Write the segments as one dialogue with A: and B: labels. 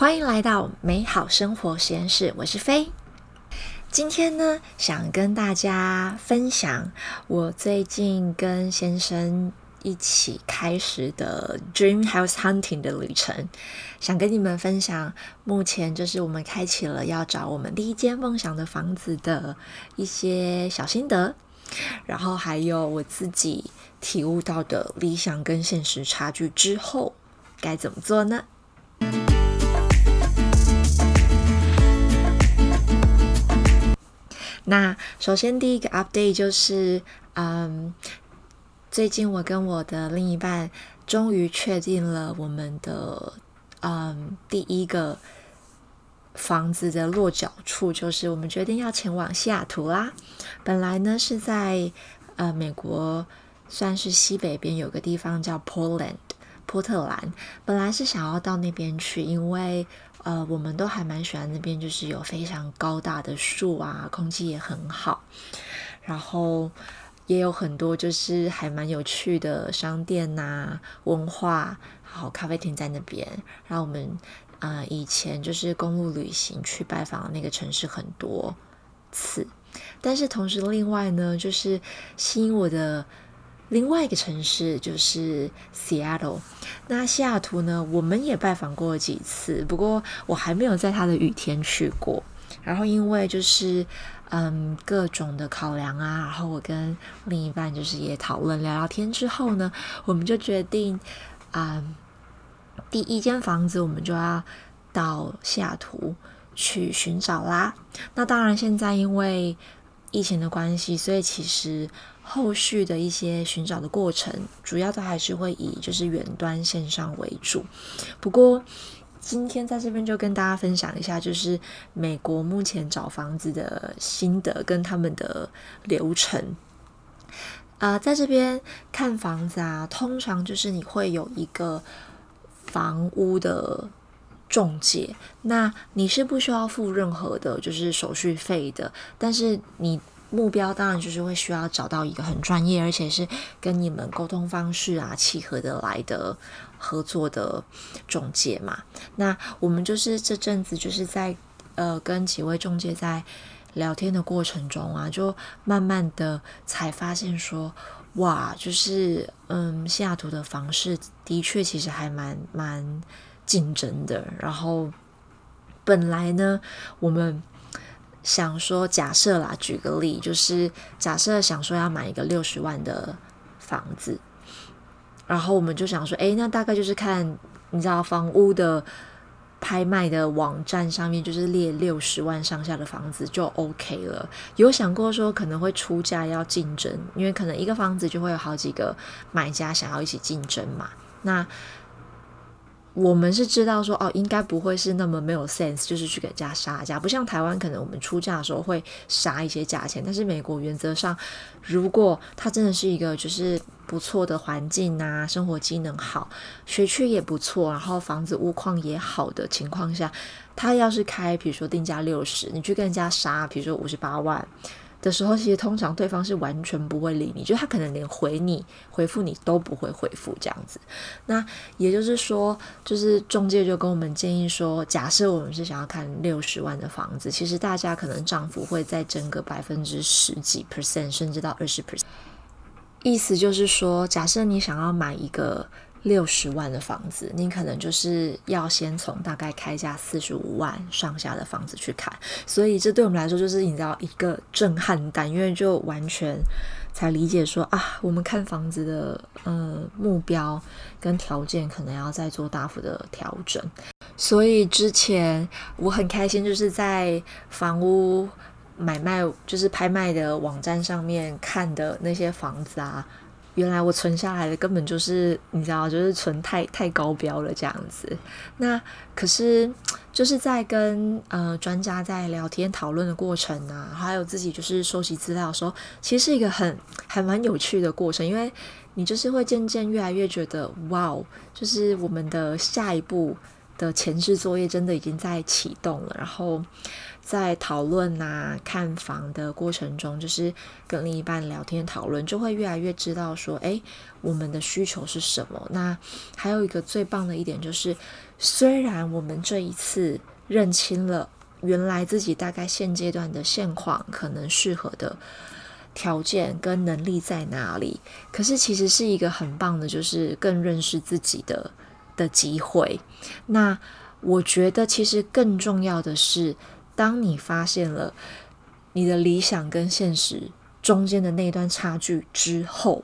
A: 欢迎来到美好生活实验室，我是飞。今天呢，想跟大家分享我最近跟先生一起开始的 Dream House Hunting 的旅程，想跟你们分享目前就是我们开启了要找我们第一间梦想的房子的一些小心得，然后还有我自己体悟到的理想跟现实差距之后该怎么做呢？那首先第一个 update 就是，嗯，最近我跟我的另一半终于确定了我们的，嗯，第一个房子的落脚处，就是我们决定要前往西雅图啦。本来呢是在呃美国，算是西北边有个地方叫 Portland，波特兰。本来是想要到那边去，因为。呃，我们都还蛮喜欢那边，就是有非常高大的树啊，空气也很好，然后也有很多就是还蛮有趣的商店呐，文化，好咖啡厅在那边。然后我们啊，以前就是公路旅行去拜访那个城市很多次，但是同时另外呢，就是吸引我的。另外一个城市就是 Seattle，那西雅图呢，我们也拜访过几次，不过我还没有在它的雨天去过。然后因为就是嗯各种的考量啊，然后我跟另一半就是也讨论聊聊天之后呢，我们就决定啊第一间房子我们就要到西雅图去寻找啦。那当然现在因为疫情的关系，所以其实。后续的一些寻找的过程，主要都还是会以就是远端线上为主。不过今天在这边就跟大家分享一下，就是美国目前找房子的心得跟他们的流程。啊，在这边看房子啊，通常就是你会有一个房屋的中介，那你是不需要付任何的就是手续费的，但是你。目标当然就是会需要找到一个很专业，而且是跟你们沟通方式啊契合的来的合作的中介嘛。那我们就是这阵子就是在呃跟几位中介在聊天的过程中啊，就慢慢的才发现说，哇，就是嗯西雅图的房市的确其实还蛮蛮竞争的。然后本来呢，我们。想说，假设啦，举个例，就是假设想说要买一个六十万的房子，然后我们就想说，哎，那大概就是看你知道房屋的拍卖的网站上面，就是列六十万上下的房子就 OK 了。有想过说可能会出价要竞争，因为可能一个房子就会有好几个买家想要一起竞争嘛。那我们是知道说哦，应该不会是那么没有 sense，就是去给人家杀价，不像台湾可能我们出价的时候会杀一些价钱，但是美国原则上，如果它真的是一个就是不错的环境啊，生活机能好，学区也不错，然后房子屋况也好的情况下，他要是开比如说定价六十，你去跟人家杀，比如说五十八万。的时候，其实通常对方是完全不会理你，就他可能连回你、回复你都不会回复这样子。那也就是说，就是中介就跟我们建议说，假设我们是想要看六十万的房子，其实大家可能涨幅会再增个百分之十几 percent，甚至到二十 percent。意思就是说，假设你想要买一个。六十万的房子，你可能就是要先从大概开价四十五万上下的房子去看，所以这对我们来说就是你知道一个震撼弹，因为就完全才理解说啊，我们看房子的呃目标跟条件可能要再做大幅的调整。所以之前我很开心，就是在房屋买卖就是拍卖的网站上面看的那些房子啊。原来我存下来的根本就是你知道，就是存太太高标了这样子。那可是就是在跟呃专家在聊天讨论的过程啊，还有自己就是收集资料的时候，其实是一个很还蛮有趣的过程，因为你就是会渐渐越来越觉得哇，就是我们的下一步的前置作业真的已经在启动了，然后在讨论啊看房的过程中，就是跟另一半聊天讨论，就会越来越知道说，哎，我们的需求是什么。那还有一个最棒的一点就是，虽然我们这一次认清了原来自己大概现阶段的现况，可能适合的条件跟能力在哪里，可是其实是一个很棒的，就是更认识自己的。的机会，那我觉得其实更重要的是，当你发现了你的理想跟现实中间的那一段差距之后，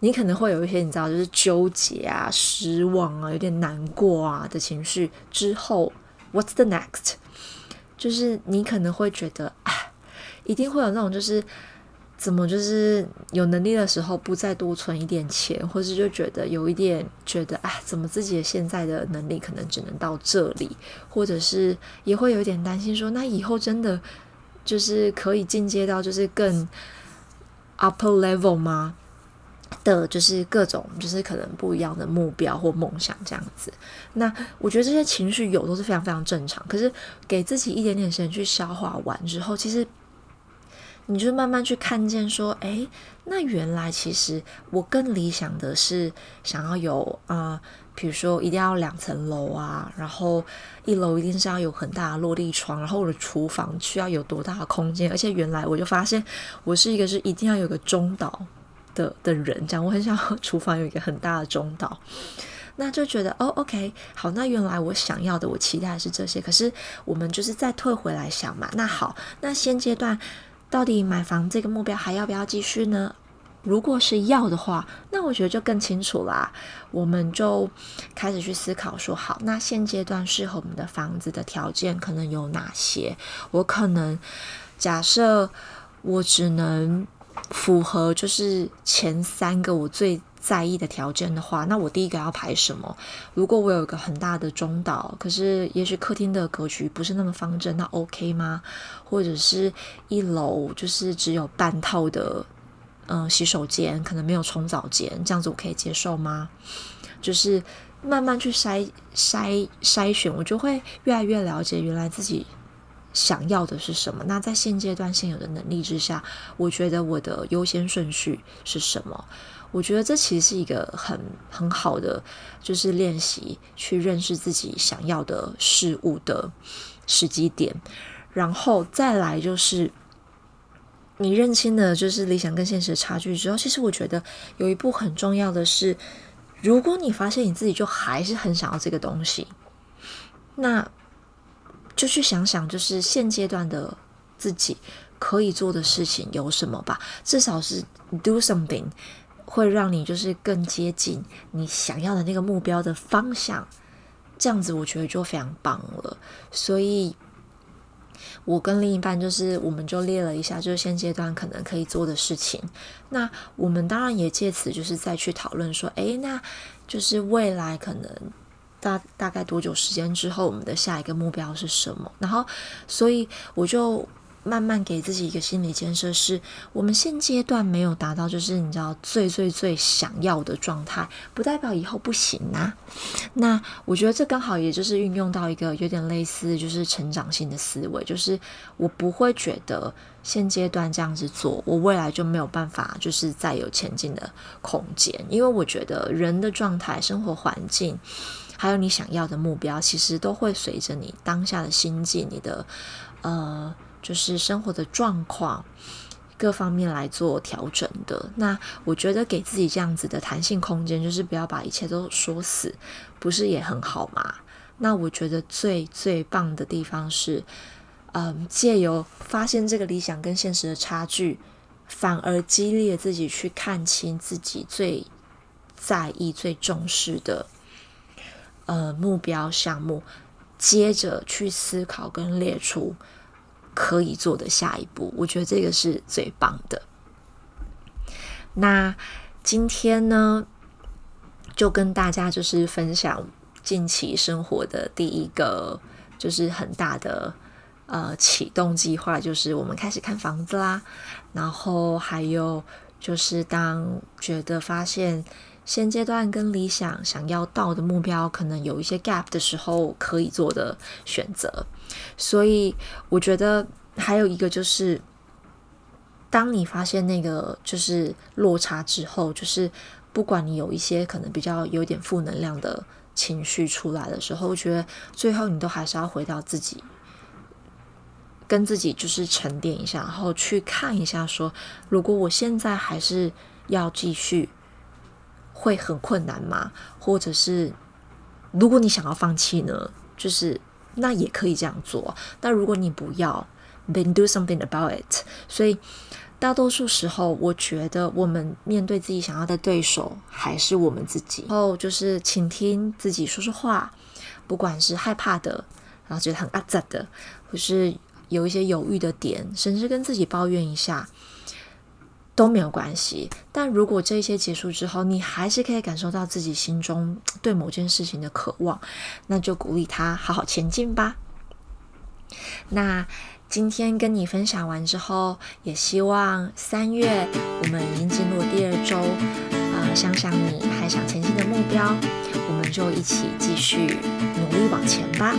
A: 你可能会有一些你知道，就是纠结啊、失望啊、有点难过啊的情绪。之后，What's the next？就是你可能会觉得啊，一定会有那种就是。怎么就是有能力的时候不再多存一点钱，或是就觉得有一点觉得哎，怎么自己现在的能力可能只能到这里，或者是也会有点担心说，那以后真的就是可以进阶到就是更 upper level 吗？的就是各种就是可能不一样的目标或梦想这样子。那我觉得这些情绪有都是非常非常正常，可是给自己一点点时间去消化完之后，其实。你就慢慢去看见，说，哎，那原来其实我更理想的是想要有啊，比如说一定要两层楼啊，然后一楼一定是要有很大的落地窗，然后我的厨房需要有多大的空间，而且原来我就发现我是一个是一定要有个中岛的的人，这样我很想厨房有一个很大的中岛，那就觉得哦，OK，好，那原来我想要的，我期待是这些，可是我们就是再退回来想嘛，那好，那现阶段。到底买房这个目标还要不要继续呢？如果是要的话，那我觉得就更清楚啦。我们就开始去思考说，好，那现阶段适合我们的房子的条件可能有哪些？我可能假设我只能符合就是前三个我最。在意的条件的话，那我第一个要排什么？如果我有一个很大的中岛，可是也许客厅的格局不是那么方正，那 OK 吗？或者是一楼就是只有半套的，嗯，洗手间可能没有冲澡间，这样子我可以接受吗？就是慢慢去筛筛筛选，我就会越来越了解原来自己想要的是什么。那在现阶段现有的能力之下，我觉得我的优先顺序是什么？我觉得这其实是一个很很好的，就是练习去认识自己想要的事物的时机点，然后再来就是你认清了就是理想跟现实的差距之后，其实我觉得有一步很重要的是，如果你发现你自己就还是很想要这个东西，那就去想想，就是现阶段的自己可以做的事情有什么吧，至少是 do something。会让你就是更接近你想要的那个目标的方向，这样子我觉得就非常棒了。所以，我跟另一半就是，我们就列了一下，就是现阶段可能可以做的事情。那我们当然也借此就是再去讨论说，诶，那就是未来可能大大概多久时间之后，我们的下一个目标是什么？然后，所以我就。慢慢给自己一个心理建设，是我们现阶段没有达到，就是你知道最最最想要的状态，不代表以后不行啊。那我觉得这刚好也就是运用到一个有点类似，就是成长性的思维，就是我不会觉得现阶段这样子做，我未来就没有办法，就是再有前进的空间。因为我觉得人的状态、生活环境，还有你想要的目标，其实都会随着你当下的心境、你的呃。就是生活的状况各方面来做调整的。那我觉得给自己这样子的弹性空间，就是不要把一切都说死，不是也很好吗？那我觉得最最棒的地方是，嗯，借由发现这个理想跟现实的差距，反而激励自己去看清自己最在意、最重视的呃目标项目，接着去思考跟列出。可以做的下一步，我觉得这个是最棒的。那今天呢，就跟大家就是分享近期生活的第一个，就是很大的呃启动计划，就是我们开始看房子啦，然后还有就是当觉得发现现阶段跟理想想要到的目标可能有一些 gap 的时候，可以做的选择。所以我觉得还有一个就是，当你发现那个就是落差之后，就是不管你有一些可能比较有点负能量的情绪出来的时候，我觉得最后你都还是要回到自己。跟自己就是沉淀一下，然后去看一下，说如果我现在还是要继续，会很困难吗？或者是如果你想要放弃呢？就是那也可以这样做。但如果你不要，then do something about it。所以大多数时候，我觉得我们面对自己想要的对手还是我们自己。然后就是倾听自己说说话，不管是害怕的，然后觉得很阿杂的，或是。有一些犹豫的点，甚至跟自己抱怨一下都没有关系。但如果这些结束之后，你还是可以感受到自己心中对某件事情的渴望，那就鼓励他好好前进吧。那今天跟你分享完之后，也希望三月我们已经进入第二周，啊，想想你还想前进的目标，我们就一起继续努力往前吧。